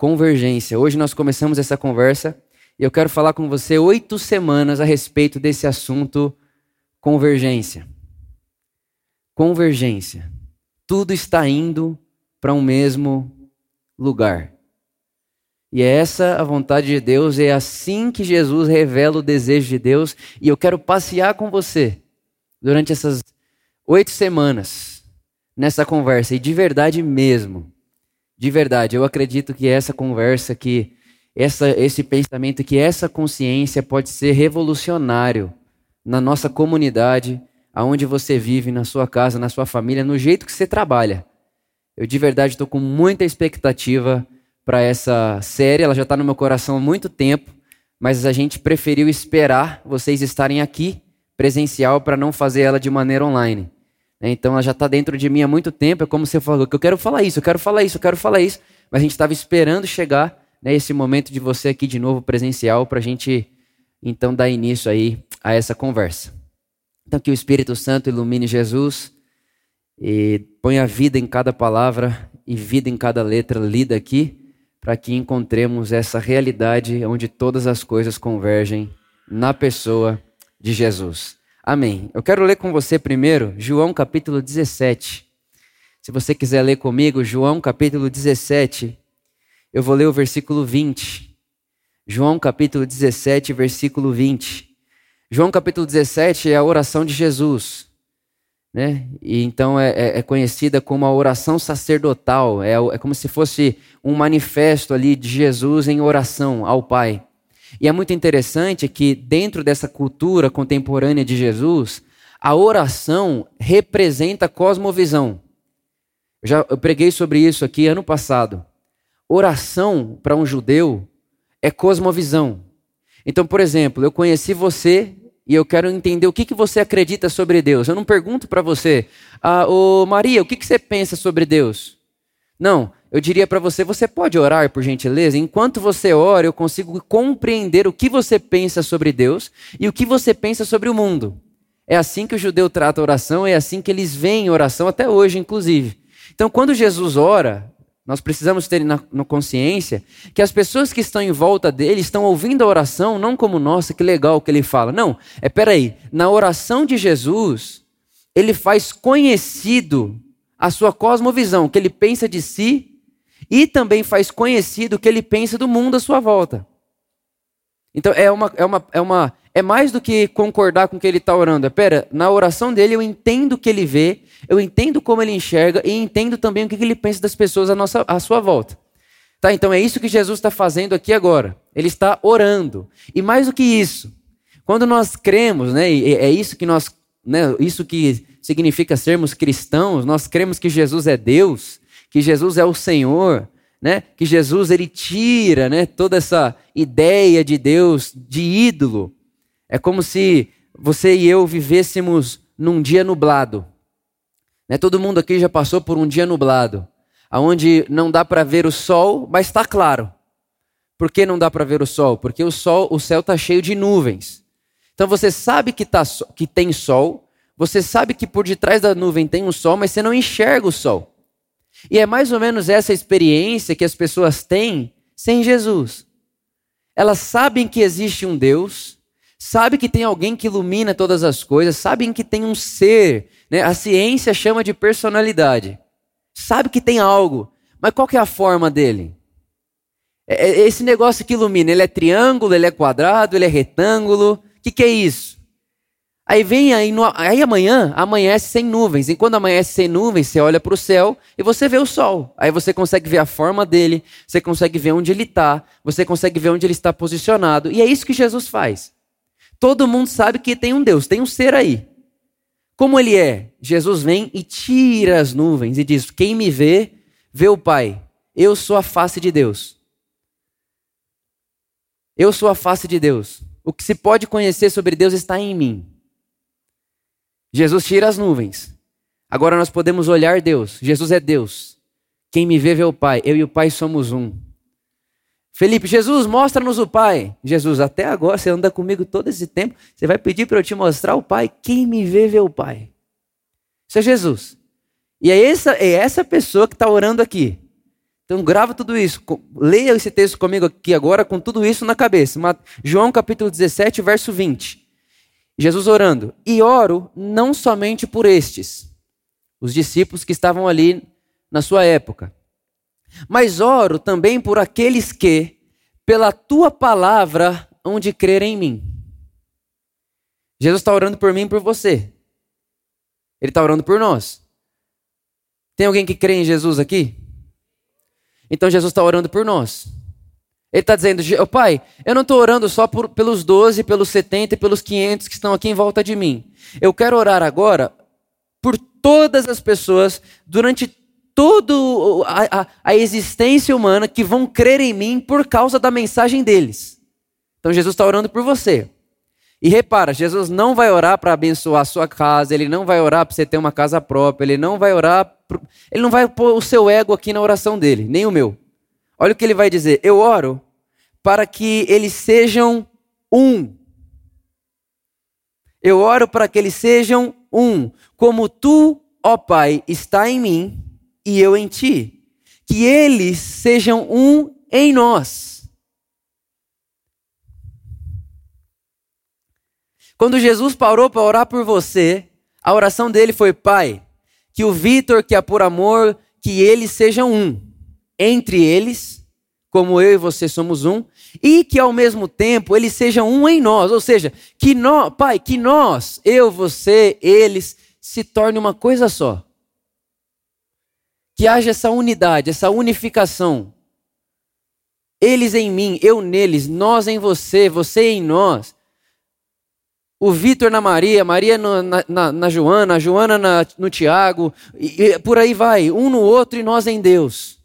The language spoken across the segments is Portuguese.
convergência. Hoje nós começamos essa conversa e eu quero falar com você oito semanas a respeito desse assunto convergência. Convergência. Tudo está indo para um mesmo lugar. E é essa a vontade de Deus, é assim que Jesus revela o desejo de Deus, e eu quero passear com você durante essas oito semanas nessa conversa, e de verdade mesmo, de verdade, eu acredito que essa conversa, que essa, esse pensamento, que essa consciência pode ser revolucionário na nossa comunidade, aonde você vive, na sua casa, na sua família, no jeito que você trabalha. Eu de verdade estou com muita expectativa para essa série, ela já está no meu coração há muito tempo, mas a gente preferiu esperar vocês estarem aqui presencial para não fazer ela de maneira online. Então ela já está dentro de mim há muito tempo, é como você falou, que eu quero falar isso, eu quero falar isso, eu quero falar isso, mas a gente estava esperando chegar né, esse momento de você aqui de novo presencial para a gente então dar início aí a essa conversa. Então que o Espírito Santo ilumine Jesus e ponha vida em cada palavra e vida em cada letra lida aqui para que encontremos essa realidade onde todas as coisas convergem na pessoa de Jesus. Amém. Eu quero ler com você primeiro João capítulo 17. Se você quiser ler comigo, João capítulo 17, eu vou ler o versículo 20. João capítulo 17, versículo 20. João capítulo 17 é a oração de Jesus né? E então é, é, é, conhecida como a oração sacerdotal, é, é como se fosse um manifesto ali de Jesus em oração ao Pai. E é muito interessante que dentro dessa cultura contemporânea de Jesus, a oração representa a cosmovisão. Eu já eu preguei sobre isso aqui ano passado. Oração para um judeu é cosmovisão. Então, por exemplo, eu conheci você e eu quero entender o que, que você acredita sobre Deus. Eu não pergunto para você, ah, ô Maria, o que, que você pensa sobre Deus? Não, eu diria para você, você pode orar por gentileza? Enquanto você ora, eu consigo compreender o que você pensa sobre Deus e o que você pensa sobre o mundo. É assim que o judeu trata a oração, é assim que eles veem oração até hoje, inclusive. Então, quando Jesus ora, nós precisamos ter na, na, consciência que as pessoas que estão em volta dele estão ouvindo a oração não como, nossa, que legal que ele fala. Não, é peraí. Na oração de Jesus, ele faz conhecido a sua cosmovisão, o que ele pensa de si, e também faz conhecido o que ele pensa do mundo à sua volta. Então é uma, é uma, é uma é mais do que concordar com o que ele está orando. É, pera, na oração dele eu entendo o que ele vê, eu entendo como ele enxerga e entendo também o que ele pensa das pessoas à, nossa, à sua volta. Tá, então é isso que Jesus está fazendo aqui agora. Ele está orando. E mais do que isso, quando nós cremos, né, é isso que nós, né, isso que significa sermos cristãos, nós cremos que Jesus é Deus, que Jesus é o Senhor, né, que Jesus ele tira, né, toda essa ideia de Deus de ídolo é como se você e eu vivêssemos num dia nublado. Né? Todo mundo aqui já passou por um dia nublado, aonde não dá para ver o sol, mas está claro. Por que não dá para ver o sol? Porque o sol, o céu está cheio de nuvens. Então você sabe que, tá, que tem sol, você sabe que por detrás da nuvem tem um sol, mas você não enxerga o sol. E é mais ou menos essa experiência que as pessoas têm sem Jesus. Elas sabem que existe um Deus, sabe que tem alguém que ilumina todas as coisas, sabem que tem um ser, né? a ciência chama de personalidade, sabe que tem algo, mas qual que é a forma dele? É, é esse negócio que ilumina, ele é triângulo, ele é quadrado, ele é retângulo, o que, que é isso? Aí vem aí, no, aí amanhã amanhece sem nuvens. E quando amanhece sem nuvens, você olha para o céu e você vê o sol. Aí você consegue ver a forma dele, você consegue ver onde ele está, você consegue ver onde ele está posicionado. E é isso que Jesus faz. Todo mundo sabe que tem um Deus, tem um ser aí. Como ele é? Jesus vem e tira as nuvens e diz: Quem me vê, vê o Pai. Eu sou a face de Deus. Eu sou a face de Deus. O que se pode conhecer sobre Deus está em mim. Jesus tira as nuvens. Agora nós podemos olhar Deus. Jesus é Deus. Quem me vê, vê o Pai. Eu e o Pai somos um. Felipe, Jesus, mostra-nos o Pai. Jesus, até agora você anda comigo todo esse tempo, você vai pedir para eu te mostrar o Pai. Quem me vê, vê o Pai. Isso é Jesus. E é essa, é essa pessoa que está orando aqui. Então grava tudo isso. Leia esse texto comigo aqui agora com tudo isso na cabeça. João capítulo 17, verso 20. Jesus orando. E oro não somente por estes, os discípulos que estavam ali na sua época, mas oro também por aqueles que, pela tua palavra, hão de crer em mim. Jesus está orando por mim e por você. Ele está orando por nós. Tem alguém que crê em Jesus aqui? Então Jesus está orando por nós. Ele está dizendo, oh, Pai, eu não estou orando só por, pelos 12, pelos 70 e pelos 500 que estão aqui em volta de mim. Eu quero orar agora por todas as pessoas durante toda a, a, existência humana que vão crer em mim por causa da mensagem deles. Então Jesus está orando por você. E repara, Jesus não vai orar para abençoar a sua casa, ele não vai orar para você ter uma casa própria, ele não vai orar, pro... ele não vai pôr o seu ego aqui na oração dele, nem o meu. Olha o que ele vai dizer: Eu oro para que eles sejam um. Eu oro para que eles sejam um, como tu, ó Pai, está em mim e eu em ti. Que eles sejam um em nós Quando Jesus parou para orar por você, a oração dele foi: Pai, que o Vitor, que é por amor, que eles sejam um. Entre eles, como eu e você somos um, e que ao mesmo tempo eles sejam um em nós. Ou seja, que nós, Pai, que nós, eu, você, eles, se torne uma coisa só. Que haja essa unidade, essa unificação. Eles em mim, eu neles, nós em você, você em nós o Vitor na Maria, Maria no, na, na, na, Joana, a Joana na, no Tiago, e, e por aí vai, um no outro e nós em Deus.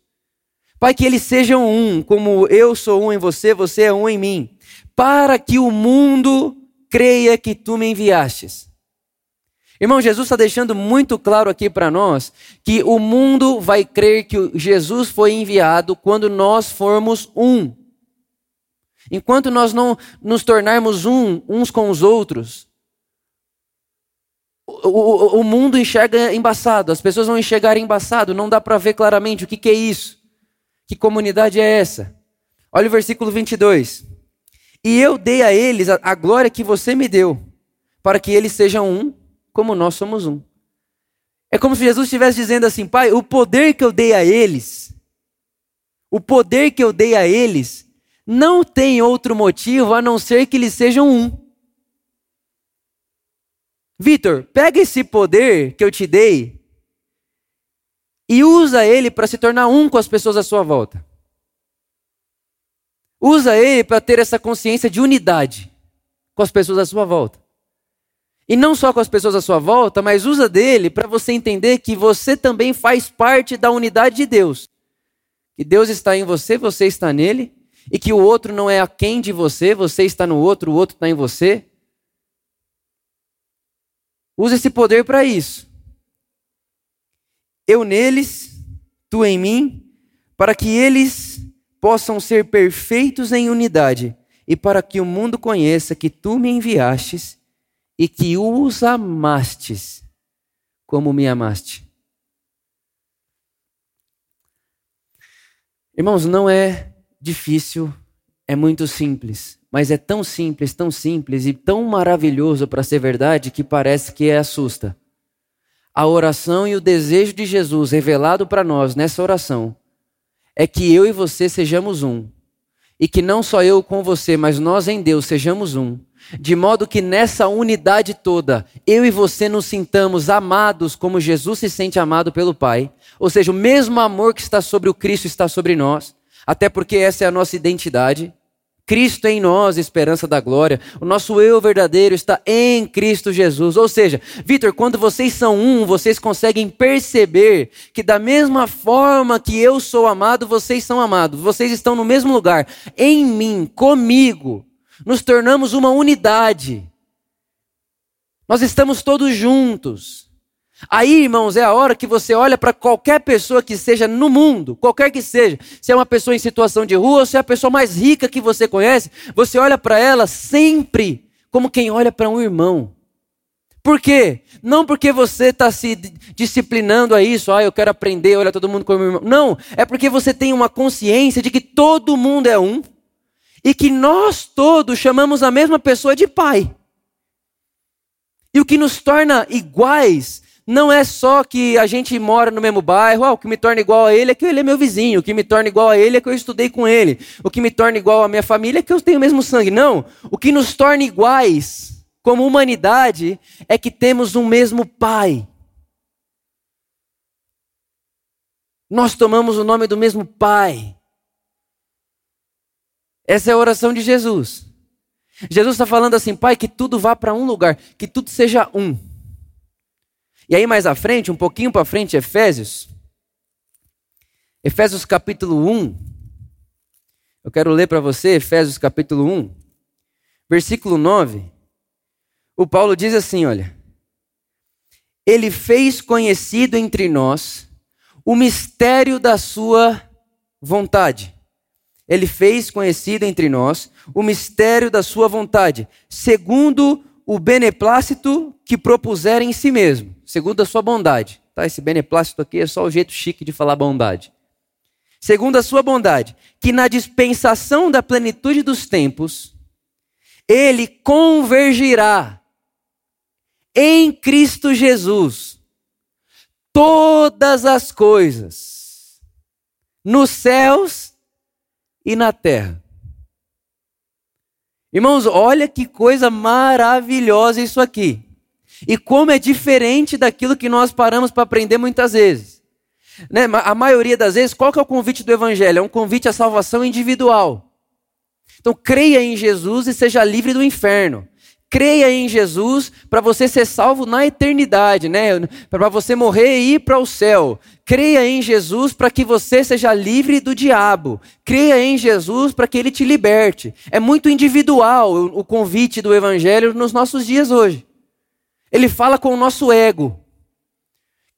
Pai, que eles sejam um, como eu sou um em você, você é um em mim, para que o mundo creia que tu me enviastes. Irmão, Jesus está deixando muito claro aqui para nós que o mundo vai crer que Jesus foi enviado quando nós formos um. Enquanto nós não nos tornarmos um uns com os outros, o, o, o mundo enxerga embaçado, as pessoas vão enxergar embaçado, não dá para ver claramente o que, que é isso. Que comunidade é essa? Olha o versículo 22. E eu dei a eles a, a glória que você me deu, para que eles sejam um, como nós somos um. É como se Jesus estivesse dizendo assim: Pai, o poder que eu dei a eles, o poder que eu dei a eles, não tem outro motivo a não ser que eles sejam um. Vitor, pega esse poder que eu te dei e usa ele para se tornar um com as pessoas à sua volta. Usa ele para ter essa consciência de unidade com as pessoas à sua volta. E não só com as pessoas à sua volta, mas usa dele para você entender que você também faz parte da unidade de Deus. Que Deus está em você, você está nele, e que o outro não é aquém de você, você está no outro, o outro está em você. Use esse poder para isso. Eu neles, tu em mim, para que eles possam ser perfeitos em unidade e para que o mundo conheça que tu me enviastes e que os amastes como me amaste. Irmãos, não é difícil, é muito simples. Mas é tão simples, tão simples e tão maravilhoso para ser verdade que parece que assusta. A oração e o desejo de Jesus revelado para nós nessa oração é que eu e você sejamos um. E que não só eu com você, mas nós em Deus sejamos um. De modo que nessa unidade toda, eu e você nos sintamos amados como Jesus se sente amado pelo Pai. Ou seja, o mesmo amor que está sobre o Cristo está sobre nós até porque essa é a nossa identidade. Cristo em nós, esperança da glória. O nosso eu verdadeiro está em Cristo Jesus. Ou seja, Vitor, quando vocês são um, vocês conseguem perceber que da mesma forma que eu sou amado, vocês são amados. Vocês estão no mesmo lugar. Em mim, comigo, nos tornamos uma unidade. Nós estamos todos juntos. Aí, irmãos, é a hora que você olha para qualquer pessoa que seja no mundo, qualquer que seja, se é uma pessoa em situação de rua ou se é a pessoa mais rica que você conhece, você olha para ela sempre como quem olha para um irmão. Por quê? Não porque você está se disciplinando a isso, ah, eu quero aprender, olha todo mundo como irmão. Não, é porque você tem uma consciência de que todo mundo é um e que nós todos chamamos a mesma pessoa de pai. E o que nos torna iguais não é só que a gente mora no mesmo bairro, ah, o que me torna igual a ele é que ele é meu vizinho, o que me torna igual a ele é que eu estudei com ele, o que me torna igual à minha família é que eu tenho o mesmo sangue. Não, o que nos torna iguais como humanidade é que temos um mesmo pai. Nós tomamos o nome do mesmo pai. Essa é a oração de Jesus. Jesus está falando assim, Pai, que tudo vá para um lugar, que tudo seja um. E aí mais à frente, um pouquinho para frente, Efésios. Efésios capítulo 1. Eu quero ler para você Efésios capítulo 1, versículo 9. O Paulo diz assim, olha: Ele fez conhecido entre nós o mistério da sua vontade. Ele fez conhecido entre nós o mistério da sua vontade, segundo o beneplácito que propuser em si mesmo, segundo a sua bondade. Tá? Esse beneplácito aqui é só o jeito chique de falar bondade. Segundo a sua bondade, que na dispensação da plenitude dos tempos, ele convergirá em Cristo Jesus todas as coisas, nos céus e na terra Irmãos, olha que coisa maravilhosa isso aqui. E como é diferente daquilo que nós paramos para aprender muitas vezes. Né? A maioria das vezes, qual que é o convite do Evangelho? É um convite à salvação individual. Então, creia em Jesus e seja livre do inferno. Creia em Jesus para você ser salvo na eternidade, né? Para você morrer e ir para o céu. Creia em Jesus para que você seja livre do diabo. Creia em Jesus para que ele te liberte. É muito individual o convite do evangelho nos nossos dias hoje. Ele fala com o nosso ego.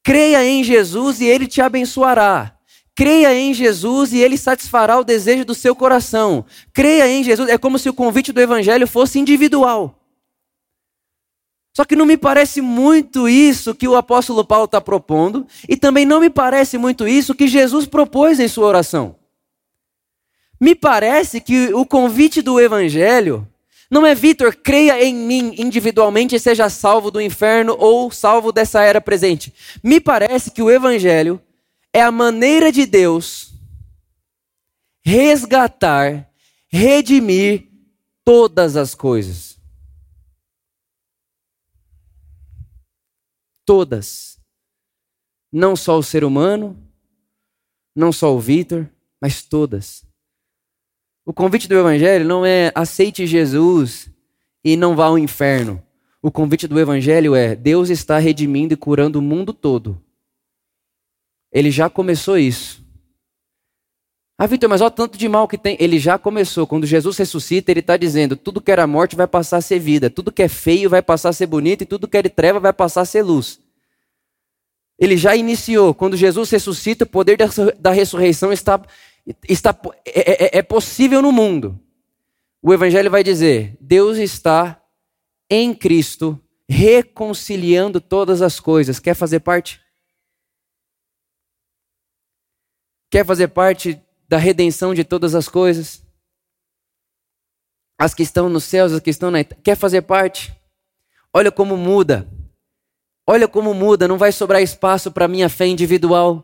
Creia em Jesus e ele te abençoará. Creia em Jesus e ele satisfará o desejo do seu coração. Creia em Jesus. É como se o convite do evangelho fosse individual. Só que não me parece muito isso que o apóstolo Paulo está propondo, e também não me parece muito isso que Jesus propôs em sua oração. Me parece que o convite do evangelho não é Vitor, creia em mim individualmente e seja salvo do inferno ou salvo dessa era presente. Me parece que o evangelho é a maneira de Deus resgatar, redimir todas as coisas. Todas. Não só o ser humano, não só o Vitor, mas todas. O convite do Evangelho não é aceite Jesus e não vá ao inferno. O convite do Evangelho é Deus está redimindo e curando o mundo todo. Ele já começou isso. Ah, Vitor, mas olha tanto de mal que tem. Ele já começou. Quando Jesus ressuscita, ele está dizendo: tudo que era morte vai passar a ser vida, tudo que é feio vai passar a ser bonito, e tudo que é treva vai passar a ser luz. Ele já iniciou. Quando Jesus ressuscita, o poder da ressurreição está está, é, é, é possível no mundo. O Evangelho vai dizer: Deus está em Cristo reconciliando todas as coisas. Quer fazer parte? Quer fazer parte da redenção de todas as coisas? As que estão nos céus, as que estão na. Quer fazer parte? Olha como muda. Olha como muda. Não vai sobrar espaço para minha fé individual.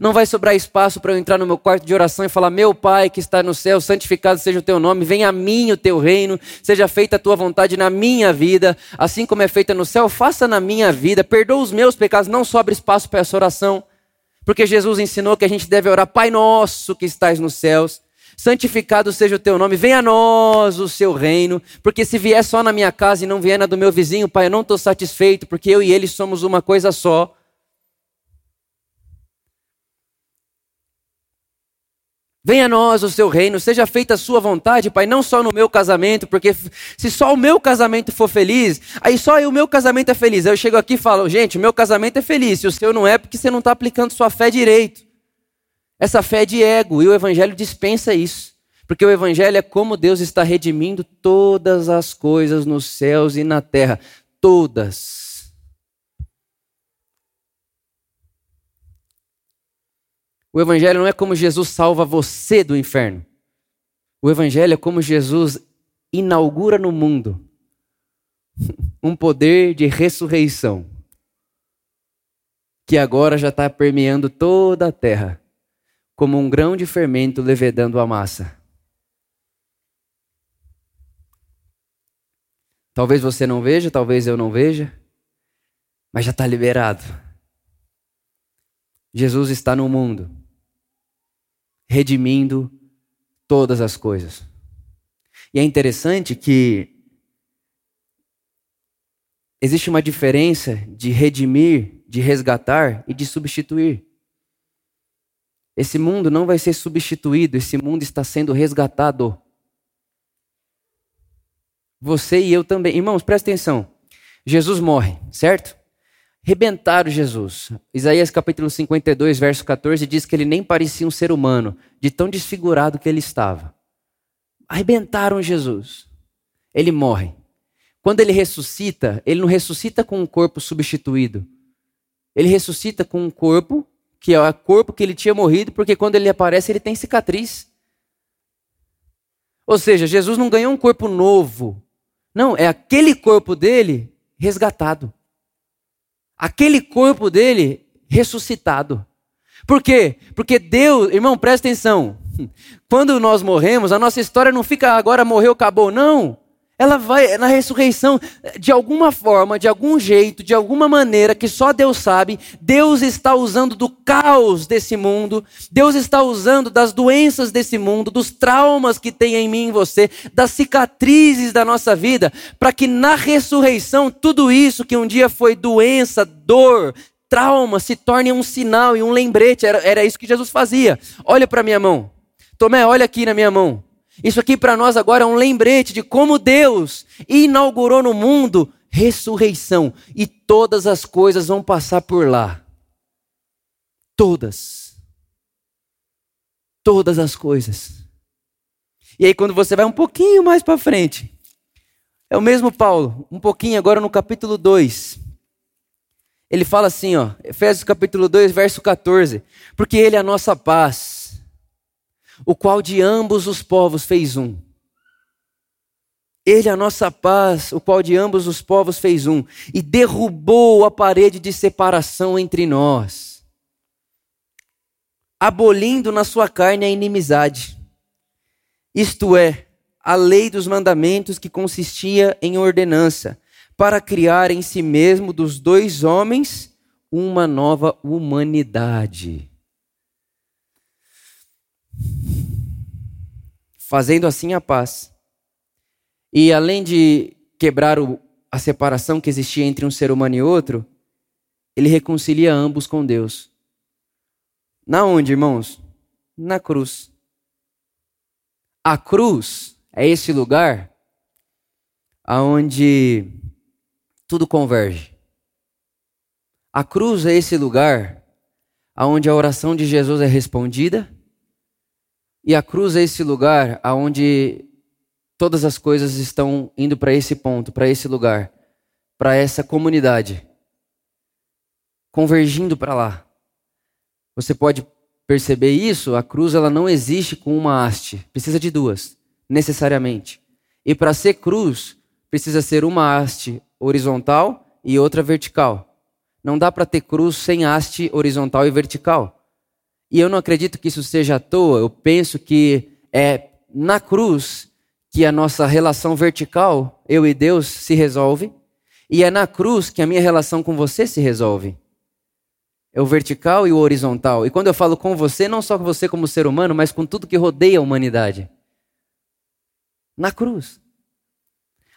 Não vai sobrar espaço para eu entrar no meu quarto de oração e falar: Meu Pai que está no céu, santificado seja o teu nome, venha a mim o teu reino, seja feita a tua vontade na minha vida, assim como é feita no céu, faça na minha vida, perdoa os meus pecados, não sobra espaço para essa oração, porque Jesus ensinou que a gente deve orar: Pai nosso que estás nos céus, santificado seja o teu nome, venha a nós o seu reino, porque se vier só na minha casa e não vier na do meu vizinho, Pai, eu não estou satisfeito, porque eu e ele somos uma coisa só. Venha a nós o seu reino, seja feita a sua vontade, Pai, não só no meu casamento, porque se só o meu casamento for feliz, aí só o meu casamento é feliz. Aí eu chego aqui e falo, gente, o meu casamento é feliz, se o seu não é, porque você não está aplicando sua fé direito. Essa fé é de ego, e o Evangelho dispensa isso. Porque o Evangelho é como Deus está redimindo todas as coisas nos céus e na terra. Todas. O Evangelho não é como Jesus salva você do inferno. O Evangelho é como Jesus inaugura no mundo um poder de ressurreição que agora já está permeando toda a terra, como um grão de fermento levedando a massa. Talvez você não veja, talvez eu não veja, mas já está liberado. Jesus está no mundo, redimindo todas as coisas. E é interessante que existe uma diferença de redimir, de resgatar e de substituir. Esse mundo não vai ser substituído, esse mundo está sendo resgatado. Você e eu também. Irmãos, presta atenção. Jesus morre, certo? Rebentaram Jesus. Isaías capítulo 52, verso 14 diz que ele nem parecia um ser humano, de tão desfigurado que ele estava. Arrebentaram Jesus. Ele morre. Quando ele ressuscita, ele não ressuscita com um corpo substituído. Ele ressuscita com um corpo que é o corpo que ele tinha morrido, porque quando ele aparece, ele tem cicatriz. Ou seja, Jesus não ganhou um corpo novo. Não, é aquele corpo dele resgatado. Aquele corpo dele ressuscitado. Por quê? Porque Deus, irmão, presta atenção. Quando nós morremos, a nossa história não fica agora morreu, acabou. Não ela vai na ressurreição, de alguma forma, de algum jeito, de alguma maneira que só Deus sabe, Deus está usando do caos desse mundo, Deus está usando das doenças desse mundo, dos traumas que tem em mim e em você, das cicatrizes da nossa vida, para que na ressurreição tudo isso que um dia foi doença, dor, trauma, se torne um sinal e um lembrete. Era, era isso que Jesus fazia. Olha para minha mão. Tomé, olha aqui na minha mão. Isso aqui para nós agora é um lembrete de como Deus inaugurou no mundo ressurreição e todas as coisas vão passar por lá. Todas. Todas as coisas. E aí quando você vai um pouquinho mais para frente, é o mesmo Paulo, um pouquinho agora no capítulo 2. Ele fala assim, ó, Efésios capítulo 2, verso 14, porque ele é a nossa paz o qual de ambos os povos fez um. Ele a nossa paz, o qual de ambos os povos fez um, e derrubou a parede de separação entre nós, abolindo na sua carne a inimizade. Isto é, a lei dos mandamentos que consistia em ordenança, para criar em si mesmo dos dois homens uma nova humanidade fazendo assim a paz. E além de quebrar o, a separação que existia entre um ser humano e outro, ele reconcilia ambos com Deus. Na onde, irmãos? Na cruz. A cruz é esse lugar aonde tudo converge. A cruz é esse lugar aonde a oração de Jesus é respondida e a cruz é esse lugar aonde todas as coisas estão indo para esse ponto, para esse lugar, para essa comunidade, convergindo para lá. Você pode perceber isso? A cruz ela não existe com uma haste, precisa de duas, necessariamente. E para ser cruz, precisa ser uma haste horizontal e outra vertical. Não dá para ter cruz sem haste horizontal e vertical. E eu não acredito que isso seja à toa, eu penso que é na cruz que a nossa relação vertical, eu e Deus, se resolve, e é na cruz que a minha relação com você se resolve. É o vertical e o horizontal. E quando eu falo com você, não só com você como ser humano, mas com tudo que rodeia a humanidade. Na cruz.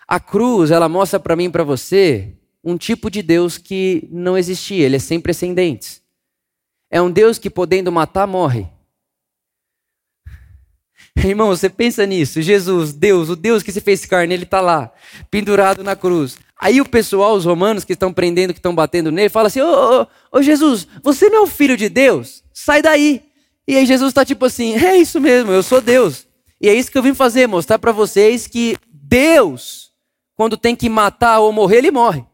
A cruz, ela mostra para mim e para você um tipo de Deus que não existia, ele é sempre ascendente. É um Deus que, podendo matar, morre. Irmão, você pensa nisso. Jesus, Deus, o Deus que se fez carne, ele está lá, pendurado na cruz. Aí o pessoal, os romanos que estão prendendo, que estão batendo nele, fala assim: Ô oh, oh, oh, Jesus, você não é o filho de Deus? Sai daí. E aí Jesus está tipo assim: É isso mesmo, eu sou Deus. E é isso que eu vim fazer, mostrar para vocês que Deus, quando tem que matar ou morrer, ele morre.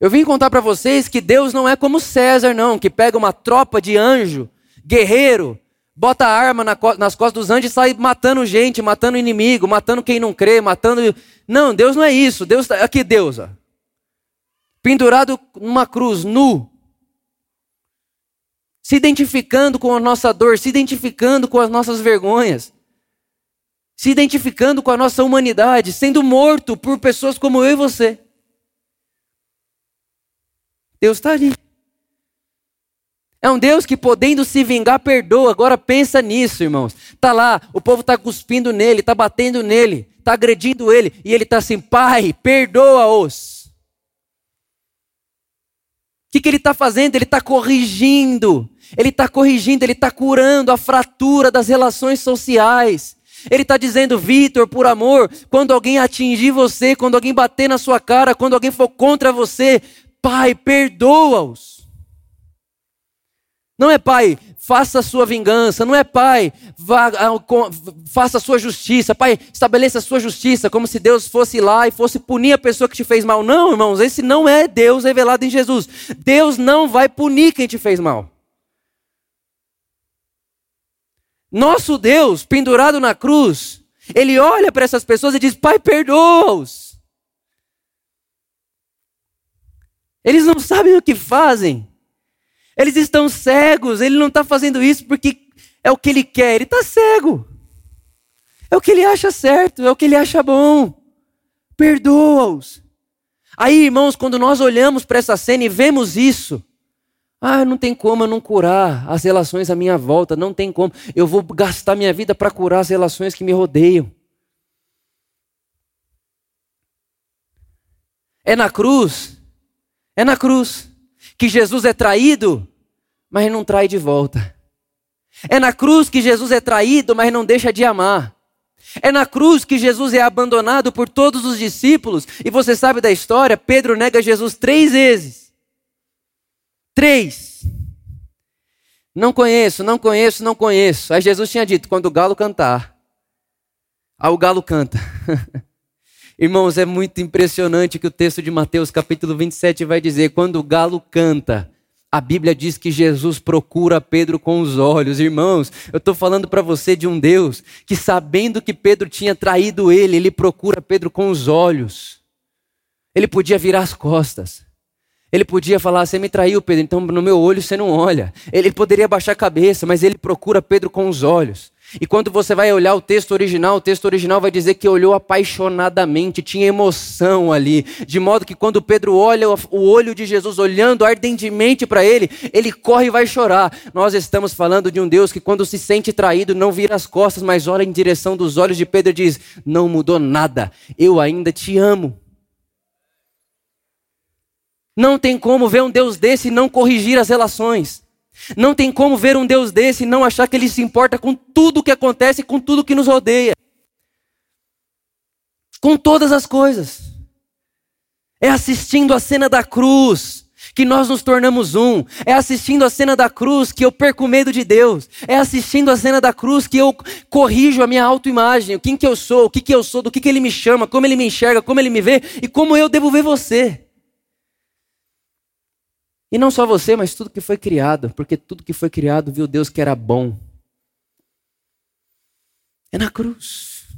Eu vim contar para vocês que Deus não é como César, não, que pega uma tropa de anjo, guerreiro, bota a arma nas costas dos anjos e sai matando gente, matando inimigo, matando quem não crê, matando. Não, Deus não é isso. Deus tá, aqui Deus, ó. pendurado numa cruz, nu, se identificando com a nossa dor, se identificando com as nossas vergonhas, se identificando com a nossa humanidade, sendo morto por pessoas como eu e você. Deus está ali. É um Deus que, podendo se vingar, perdoa. Agora pensa nisso, irmãos. Tá lá, o povo está cuspindo nele, está batendo nele, está agredindo ele, e ele está assim: Pai, perdoa-os. O que, que ele está fazendo? Ele está corrigindo. Ele está corrigindo, ele está curando a fratura das relações sociais. Ele está dizendo, Vitor, por amor, quando alguém atingir você, quando alguém bater na sua cara, quando alguém for contra você, Pai, perdoa-os. Não é pai, faça a sua vingança. Não é pai, vá, faça a sua justiça. Pai, estabeleça a sua justiça, como se Deus fosse lá e fosse punir a pessoa que te fez mal. Não, irmãos, esse não é Deus revelado em Jesus. Deus não vai punir quem te fez mal. Nosso Deus, pendurado na cruz, ele olha para essas pessoas e diz: Pai, perdoa-os. Eles não sabem o que fazem. Eles estão cegos. Ele não está fazendo isso porque é o que ele quer. Ele está cego. É o que ele acha certo, é o que ele acha bom. Perdoa-os. Aí, irmãos, quando nós olhamos para essa cena e vemos isso, ah, não tem como eu não curar as relações à minha volta, não tem como. Eu vou gastar minha vida para curar as relações que me rodeiam. É na cruz, é na cruz que Jesus é traído, mas não trai de volta. É na cruz que Jesus é traído, mas não deixa de amar. É na cruz que Jesus é abandonado por todos os discípulos. E você sabe da história: Pedro nega Jesus três vezes. Três. Não conheço, não conheço, não conheço. Aí Jesus tinha dito: quando o galo cantar. Aí o galo canta. Irmãos, é muito impressionante que o texto de Mateus, capítulo 27, vai dizer: quando o galo canta, a Bíblia diz que Jesus procura Pedro com os olhos. Irmãos, eu estou falando para você de um Deus que, sabendo que Pedro tinha traído ele, ele procura Pedro com os olhos. Ele podia virar as costas. Ele podia falar: Você me traiu, Pedro, então no meu olho você não olha. Ele poderia baixar a cabeça, mas ele procura Pedro com os olhos. E quando você vai olhar o texto original, o texto original vai dizer que olhou apaixonadamente, tinha emoção ali, de modo que quando Pedro olha o olho de Jesus olhando ardentemente para ele, ele corre e vai chorar. Nós estamos falando de um Deus que quando se sente traído não vira as costas, mas olha em direção dos olhos de Pedro e diz: "Não mudou nada. Eu ainda te amo." Não tem como ver um Deus desse e não corrigir as relações. Não tem como ver um Deus desse e não achar que ele se importa com tudo o que acontece, com tudo que nos rodeia. Com todas as coisas. É assistindo a cena da cruz que nós nos tornamos um. É assistindo a cena da cruz que eu perco o medo de Deus. É assistindo a cena da cruz que eu corrijo a minha autoimagem, quem que eu sou, o que que eu sou, do que que ele me chama, como ele me enxerga, como ele me vê e como eu devo ver você. E não só você, mas tudo que foi criado, porque tudo que foi criado viu Deus que era bom. É na cruz.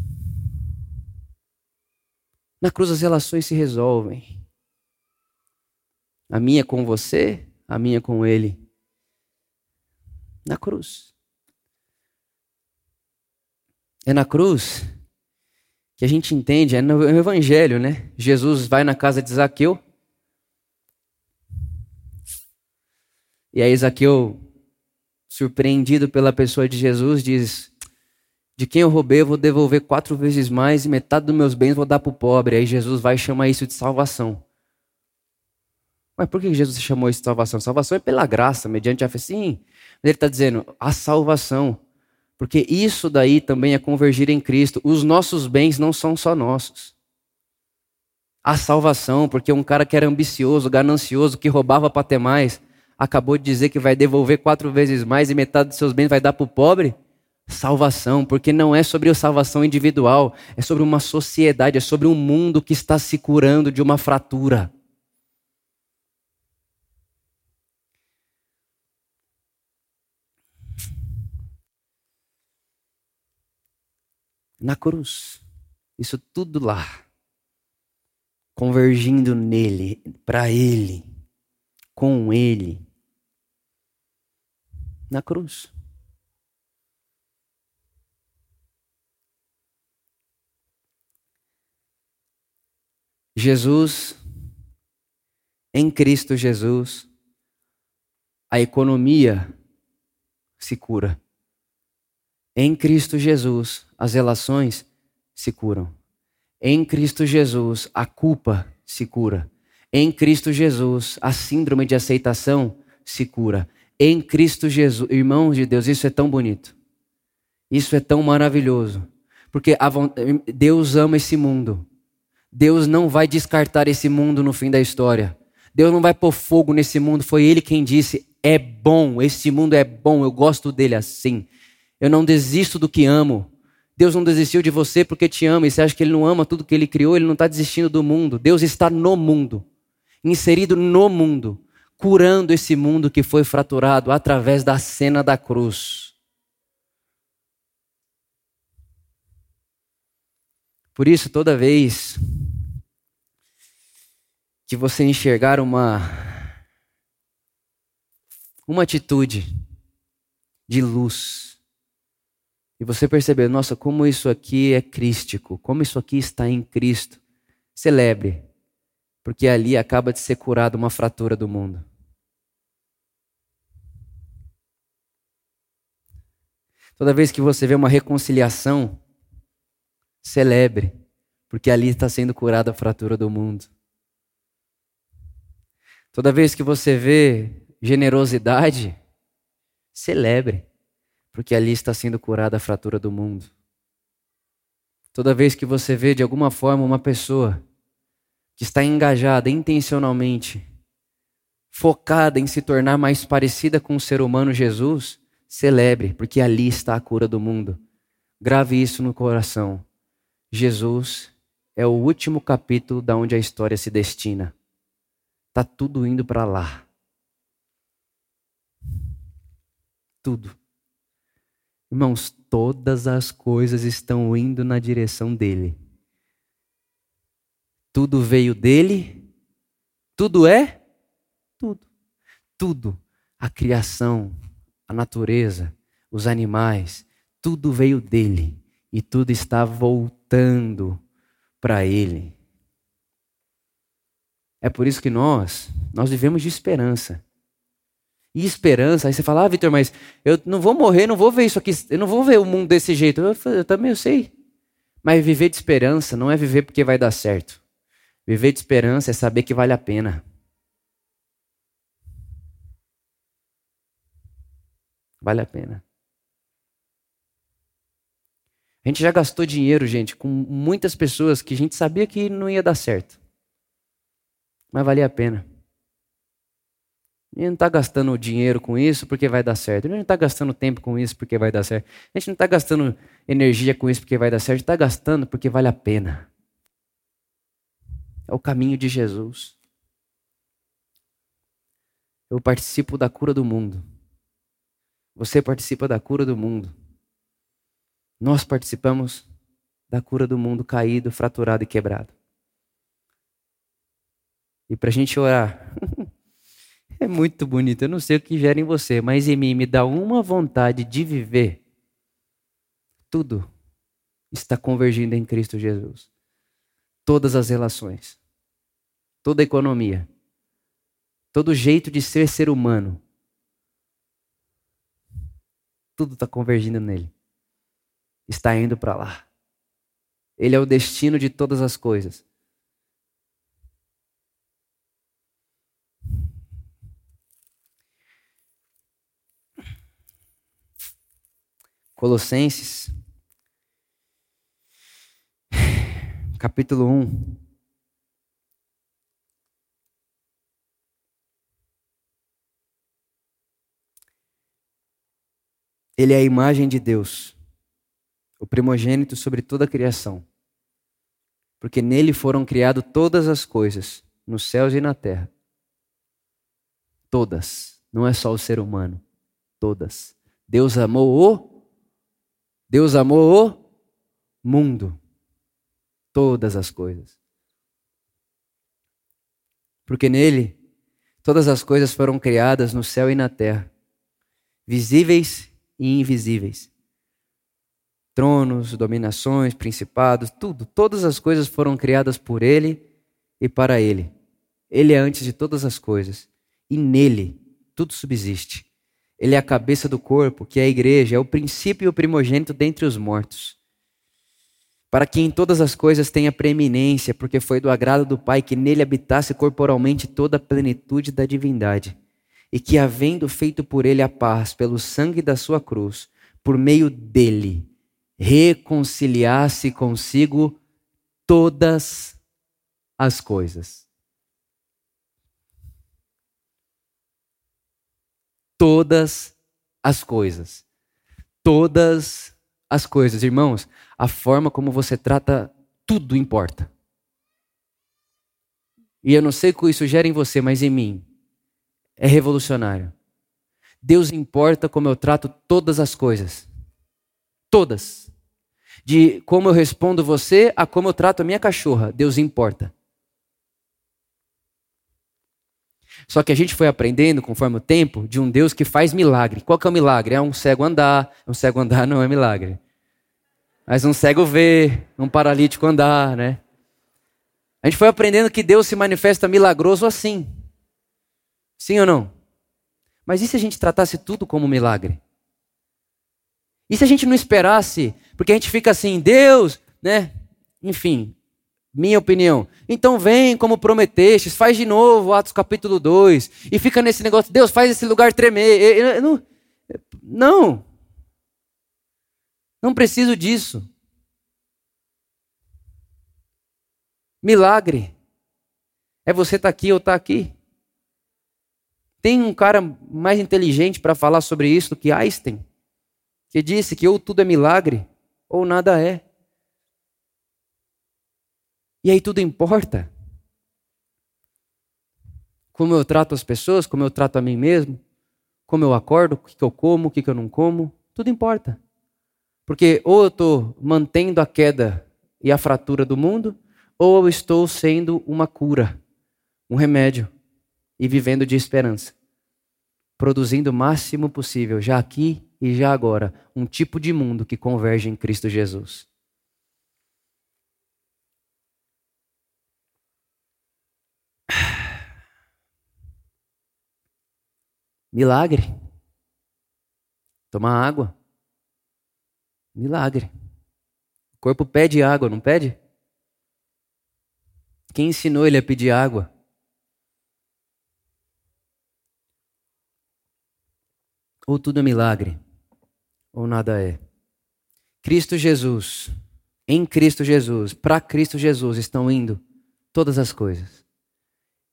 Na cruz as relações se resolvem. A minha com você, a minha com ele. Na cruz. É na cruz que a gente entende, é no Evangelho, né? Jesus vai na casa de Zaqueu E aí Zaqueu, surpreendido pela pessoa de Jesus, diz: De quem eu roubei, eu vou devolver quatro vezes mais e metade dos meus bens vou dar para o pobre. Aí Jesus vai chamar isso de salvação. Mas por que Jesus chamou isso de salvação? Salvação é pela graça, mediante a fé. Sim, ele está dizendo a salvação. Porque isso daí também é convergir em Cristo. Os nossos bens não são só nossos. A salvação, porque um cara que era ambicioso, ganancioso, que roubava para ter mais, acabou de dizer que vai devolver quatro vezes mais e metade dos seus bens vai dar para o pobre? Salvação, porque não é sobre a salvação individual, é sobre uma sociedade, é sobre um mundo que está se curando de uma fratura. Na cruz, isso tudo lá, convergindo nele, para ele, com ele na cruz. Jesus, em Cristo Jesus, a economia se cura. Em Cristo Jesus, as relações se curam. Em Cristo Jesus, a culpa se cura. Em Cristo Jesus, a síndrome de aceitação se cura. Em Cristo Jesus, irmãos de Deus, isso é tão bonito. Isso é tão maravilhoso. Porque Deus ama esse mundo. Deus não vai descartar esse mundo no fim da história. Deus não vai pôr fogo nesse mundo. Foi Ele quem disse: é bom, esse mundo é bom, eu gosto dele assim. Eu não desisto do que amo. Deus não desistiu de você porque te ama e você acha que Ele não ama tudo que Ele criou, Ele não está desistindo do mundo. Deus está no mundo, inserido no mundo, curando esse mundo que foi fraturado através da cena da cruz. Por isso, toda vez que você enxergar uma uma atitude de luz e você perceber, nossa, como isso aqui é crístico, como isso aqui está em Cristo, celebre, porque ali acaba de ser curada uma fratura do mundo. Toda vez que você vê uma reconciliação, celebre, porque ali está sendo curada a fratura do mundo. Toda vez que você vê generosidade, celebre, porque ali está sendo curada a fratura do mundo. Toda vez que você vê de alguma forma uma pessoa que está engajada intencionalmente, focada em se tornar mais parecida com o ser humano Jesus, celebre, porque ali está a cura do mundo. Grave isso no coração. Jesus é o último capítulo da onde a história se destina. Tá tudo indo para lá. Tudo. Irmãos, todas as coisas estão indo na direção dele. Tudo veio dele. Tudo é? Tudo. Tudo. A criação, a natureza, os animais, tudo veio dele. E tudo está voltando para ele. É por isso que nós, nós vivemos de esperança. E esperança, aí você fala, ah, Vitor, mas eu não vou morrer, não vou ver isso aqui, eu não vou ver o mundo desse jeito. Eu, eu também eu sei. Mas viver de esperança não é viver porque vai dar certo. Viver de esperança é saber que vale a pena. Vale a pena. A gente já gastou dinheiro, gente, com muitas pessoas que a gente sabia que não ia dar certo mas valia a pena. A gente não está gastando dinheiro com isso porque vai dar certo. A gente não está gastando tempo com isso porque vai dar certo. A gente não está gastando energia com isso porque vai dar certo. A gente está gastando porque vale a pena. É o caminho de Jesus. Eu participo da cura do mundo. Você participa da cura do mundo. Nós participamos da cura do mundo caído, fraturado e quebrado e para a gente orar. é muito bonito. Eu não sei o que gera em você, mas em mim me dá uma vontade de viver. Tudo está convergindo em Cristo Jesus. Todas as relações, toda a economia, todo jeito de ser ser humano. Tudo está convergindo nele. Está indo para lá. Ele é o destino de todas as coisas. Colossenses, capítulo 1. Ele é a imagem de Deus, o primogênito sobre toda a criação. Porque nele foram criadas todas as coisas, nos céus e na terra. Todas. Não é só o ser humano. Todas. Deus amou o Deus amou o mundo. Todas as coisas. Porque nele todas as coisas foram criadas no céu e na terra, visíveis e invisíveis. Tronos, dominações, principados, tudo, todas as coisas foram criadas por ele e para ele. Ele é antes de todas as coisas e nele tudo subsiste. Ele é a cabeça do corpo, que é a igreja, é o princípio e o primogênito dentre os mortos. Para que em todas as coisas tenha preeminência, porque foi do agrado do Pai que nele habitasse corporalmente toda a plenitude da divindade, e que, havendo feito por ele a paz pelo sangue da sua cruz, por meio dele, reconciliasse consigo todas as coisas todas as coisas. Todas as coisas. Irmãos, a forma como você trata tudo importa. E eu não sei o que isso gera em você, mas em mim é revolucionário. Deus importa como eu trato todas as coisas. Todas. De como eu respondo você a como eu trato a minha cachorra. Deus importa. Só que a gente foi aprendendo, conforme o tempo, de um Deus que faz milagre. Qual que é o milagre? É um cego andar. Um cego andar não é milagre. Mas um cego ver, um paralítico andar, né? A gente foi aprendendo que Deus se manifesta milagroso assim. Sim ou não? Mas e se a gente tratasse tudo como milagre? E se a gente não esperasse? Porque a gente fica assim, Deus, né? Enfim, minha opinião. Então vem como prometestes, faz de novo Atos capítulo 2. E fica nesse negócio, Deus, faz esse lugar tremer. Eu, eu, eu, não, não. Não preciso disso. Milagre. É você estar tá aqui ou estar tá aqui. Tem um cara mais inteligente para falar sobre isso do que Einstein, que disse que ou tudo é milagre ou nada é. E aí tudo importa. Como eu trato as pessoas, como eu trato a mim mesmo, como eu acordo, o que eu como, o que eu não como, tudo importa. Porque ou eu estou mantendo a queda e a fratura do mundo, ou eu estou sendo uma cura, um remédio e vivendo de esperança. Produzindo o máximo possível, já aqui e já agora, um tipo de mundo que converge em Cristo Jesus. Milagre. Tomar água. Milagre. O corpo pede água, não pede? Quem ensinou ele a pedir água? Ou tudo é milagre, ou nada é. Cristo Jesus, em Cristo Jesus, para Cristo Jesus estão indo todas as coisas.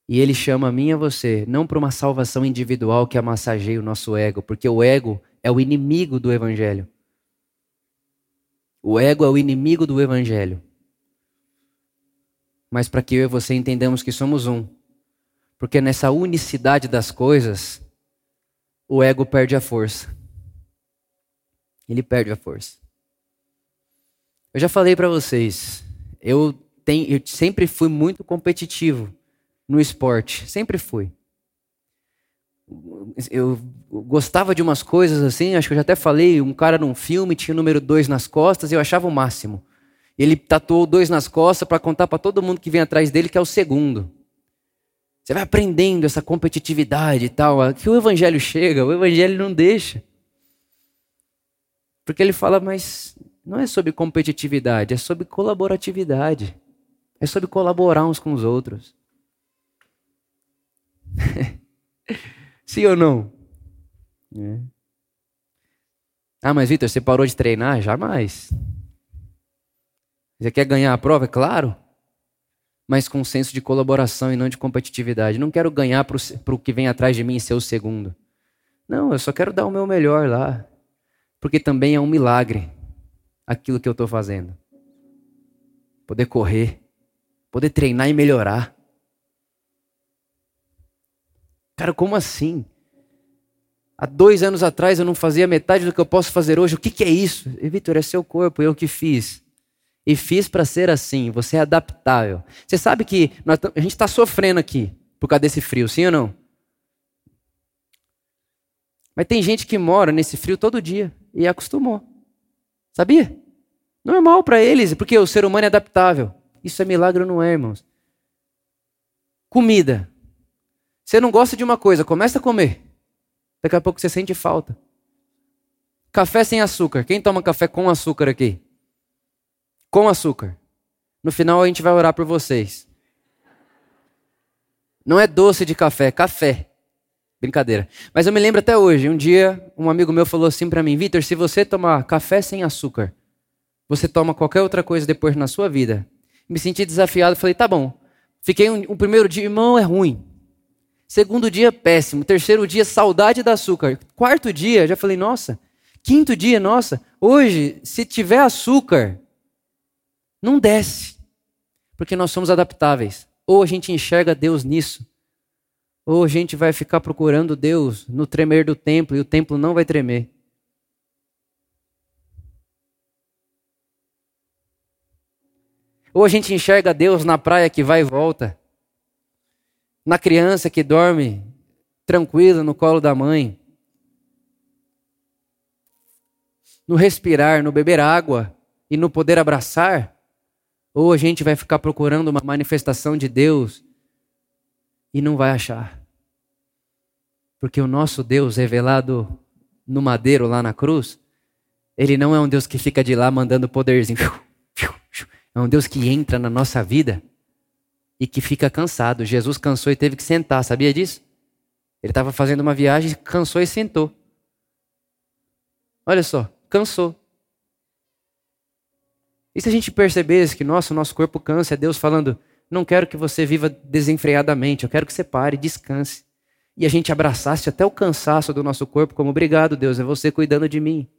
E ele chama a mim e a você, não para uma salvação individual que amassageie o nosso ego, porque o ego é o inimigo do evangelho. O ego é o inimigo do evangelho. Mas para que eu e você entendamos que somos um. Porque nessa unicidade das coisas, o ego perde a força. Ele perde a força. Eu já falei para vocês, eu, tenho, eu sempre fui muito competitivo no esporte, sempre fui. Eu gostava de umas coisas assim, acho que eu já até falei, um cara num filme tinha o número 2 nas costas eu achava o máximo. Ele tatuou dois nas costas para contar para todo mundo que vem atrás dele que é o segundo. Você vai aprendendo essa competitividade e tal. Que o evangelho chega, o evangelho não deixa. Porque ele fala, mas não é sobre competitividade, é sobre colaboratividade. É sobre colaborar uns com os outros. Sim ou não? É. Ah, mas Vitor, você parou de treinar? Jamais. Você quer ganhar a prova? É claro. Mas com senso de colaboração e não de competitividade. Não quero ganhar para o que vem atrás de mim e ser o segundo. Não, eu só quero dar o meu melhor lá. Porque também é um milagre aquilo que eu estou fazendo. Poder correr, poder treinar e melhorar. Cara, como assim? Há dois anos atrás eu não fazia metade do que eu posso fazer hoje. O que, que é isso? Vitor, é seu corpo, eu que fiz. E fiz para ser assim. Você é adaptável. Você sabe que nós, a gente está sofrendo aqui por causa desse frio, sim ou não? Mas tem gente que mora nesse frio todo dia e acostumou. Sabia? Normal para eles, porque o ser humano é adaptável. Isso é milagre não é, irmãos? Comida. Você não gosta de uma coisa, começa a comer. Daqui a pouco você sente falta. Café sem açúcar. Quem toma café com açúcar aqui? Com açúcar. No final a gente vai orar por vocês. Não é doce de café, é café. Brincadeira. Mas eu me lembro até hoje, um dia um amigo meu falou assim para mim, Vitor, se você tomar café sem açúcar, você toma qualquer outra coisa depois na sua vida. Me senti desafiado, falei, tá bom. Fiquei um, um primeiro dia, irmão, é ruim. Segundo dia, péssimo. Terceiro dia, saudade do açúcar. Quarto dia, já falei, nossa. Quinto dia, nossa. Hoje, se tiver açúcar, não desce. Porque nós somos adaptáveis. Ou a gente enxerga Deus nisso, ou a gente vai ficar procurando Deus no tremer do templo e o templo não vai tremer. Ou a gente enxerga Deus na praia que vai e volta, na criança que dorme tranquila no colo da mãe, no respirar, no beber água e no poder abraçar, ou a gente vai ficar procurando uma manifestação de Deus e não vai achar. Porque o nosso Deus revelado no madeiro lá na cruz, ele não é um Deus que fica de lá mandando poderzinho. É um Deus que entra na nossa vida e que fica cansado. Jesus cansou e teve que sentar, sabia disso? Ele estava fazendo uma viagem, cansou e sentou. Olha só, cansou. E se a gente percebesse que nossa, o nosso corpo cansa, é Deus falando: não quero que você viva desenfreadamente, eu quero que você pare, descanse. E a gente abraçasse até o cansaço do nosso corpo, como obrigado, Deus, é você cuidando de mim.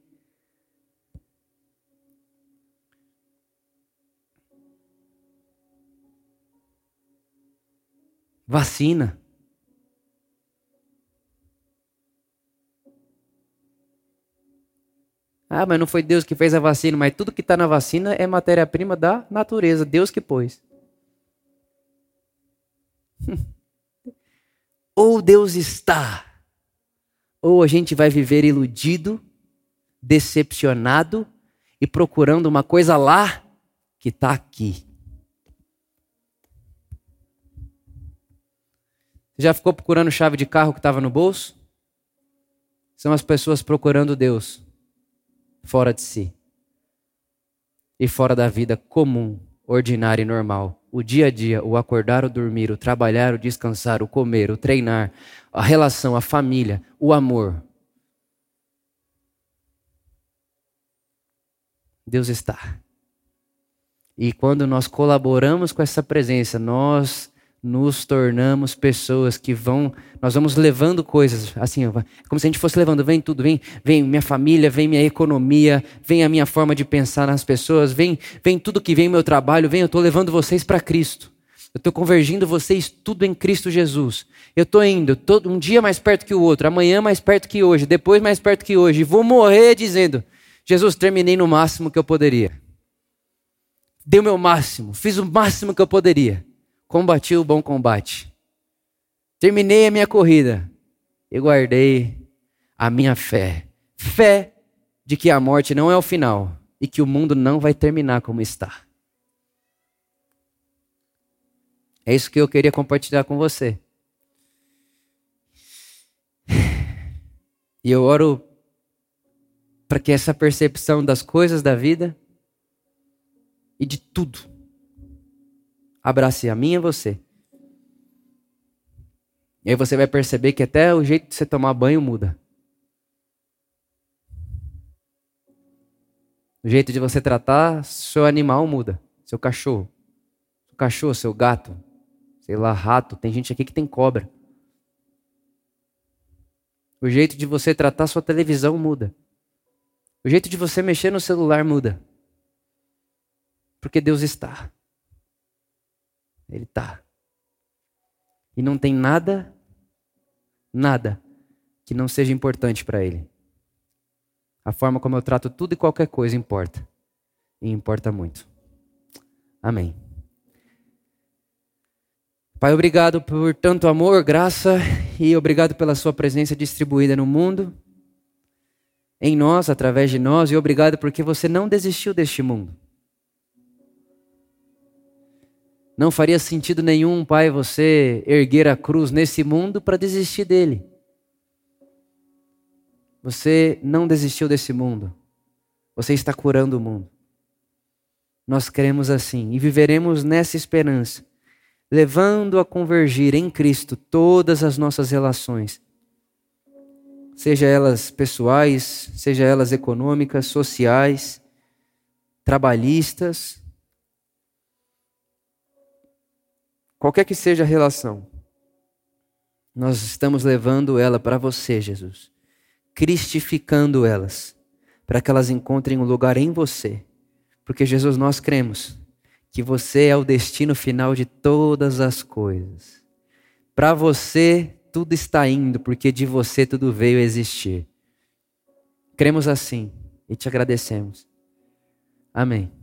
Vacina. Ah, mas não foi Deus que fez a vacina, mas tudo que está na vacina é matéria-prima da natureza, Deus que pôs. ou Deus está, ou a gente vai viver iludido, decepcionado e procurando uma coisa lá que está aqui. Já ficou procurando chave de carro que estava no bolso? São as pessoas procurando Deus fora de si e fora da vida comum, ordinária e normal o dia a dia, o acordar, o dormir, o trabalhar, o descansar, o comer, o treinar, a relação, a família, o amor. Deus está. E quando nós colaboramos com essa presença, nós nos tornamos pessoas que vão, nós vamos levando coisas, assim, como se a gente fosse levando, vem tudo, vem, vem minha família, vem minha economia, vem a minha forma de pensar nas pessoas, vem, vem tudo que vem meu trabalho, vem, eu estou levando vocês para Cristo. Eu estou convergindo vocês tudo em Cristo Jesus. Eu estou indo todo, um dia mais perto que o outro, amanhã mais perto que hoje, depois mais perto que hoje. E vou morrer dizendo: Jesus, terminei no máximo que eu poderia. Dei o meu máximo, fiz o máximo que eu poderia combati o bom combate. Terminei a minha corrida e guardei a minha fé. Fé de que a morte não é o final e que o mundo não vai terminar como está. É isso que eu queria compartilhar com você. E eu oro para que essa percepção das coisas da vida e de tudo abrace a mim e você. E aí você vai perceber que até o jeito de você tomar banho muda. O jeito de você tratar seu animal muda. Seu cachorro. Seu cachorro, seu gato. Sei lá, rato. Tem gente aqui que tem cobra. O jeito de você tratar sua televisão muda. O jeito de você mexer no celular muda. Porque Deus está. Ele está. E não tem nada, nada que não seja importante para ele. A forma como eu trato tudo e qualquer coisa importa. E importa muito. Amém. Pai, obrigado por tanto amor, graça e obrigado pela Sua presença distribuída no mundo, em nós, através de nós, e obrigado porque você não desistiu deste mundo. Não faria sentido nenhum, Pai, você erguer a cruz nesse mundo para desistir dele. Você não desistiu desse mundo. Você está curando o mundo. Nós queremos assim e viveremos nessa esperança levando a convergir em Cristo todas as nossas relações, seja elas pessoais, seja elas econômicas, sociais, trabalhistas, qualquer que seja a relação, nós estamos levando ela para você, Jesus, cristificando elas, para que elas encontrem um lugar em você, porque Jesus, nós cremos que você é o destino final de todas as coisas. Para você, tudo está indo, porque de você tudo veio existir. Cremos assim e te agradecemos. Amém.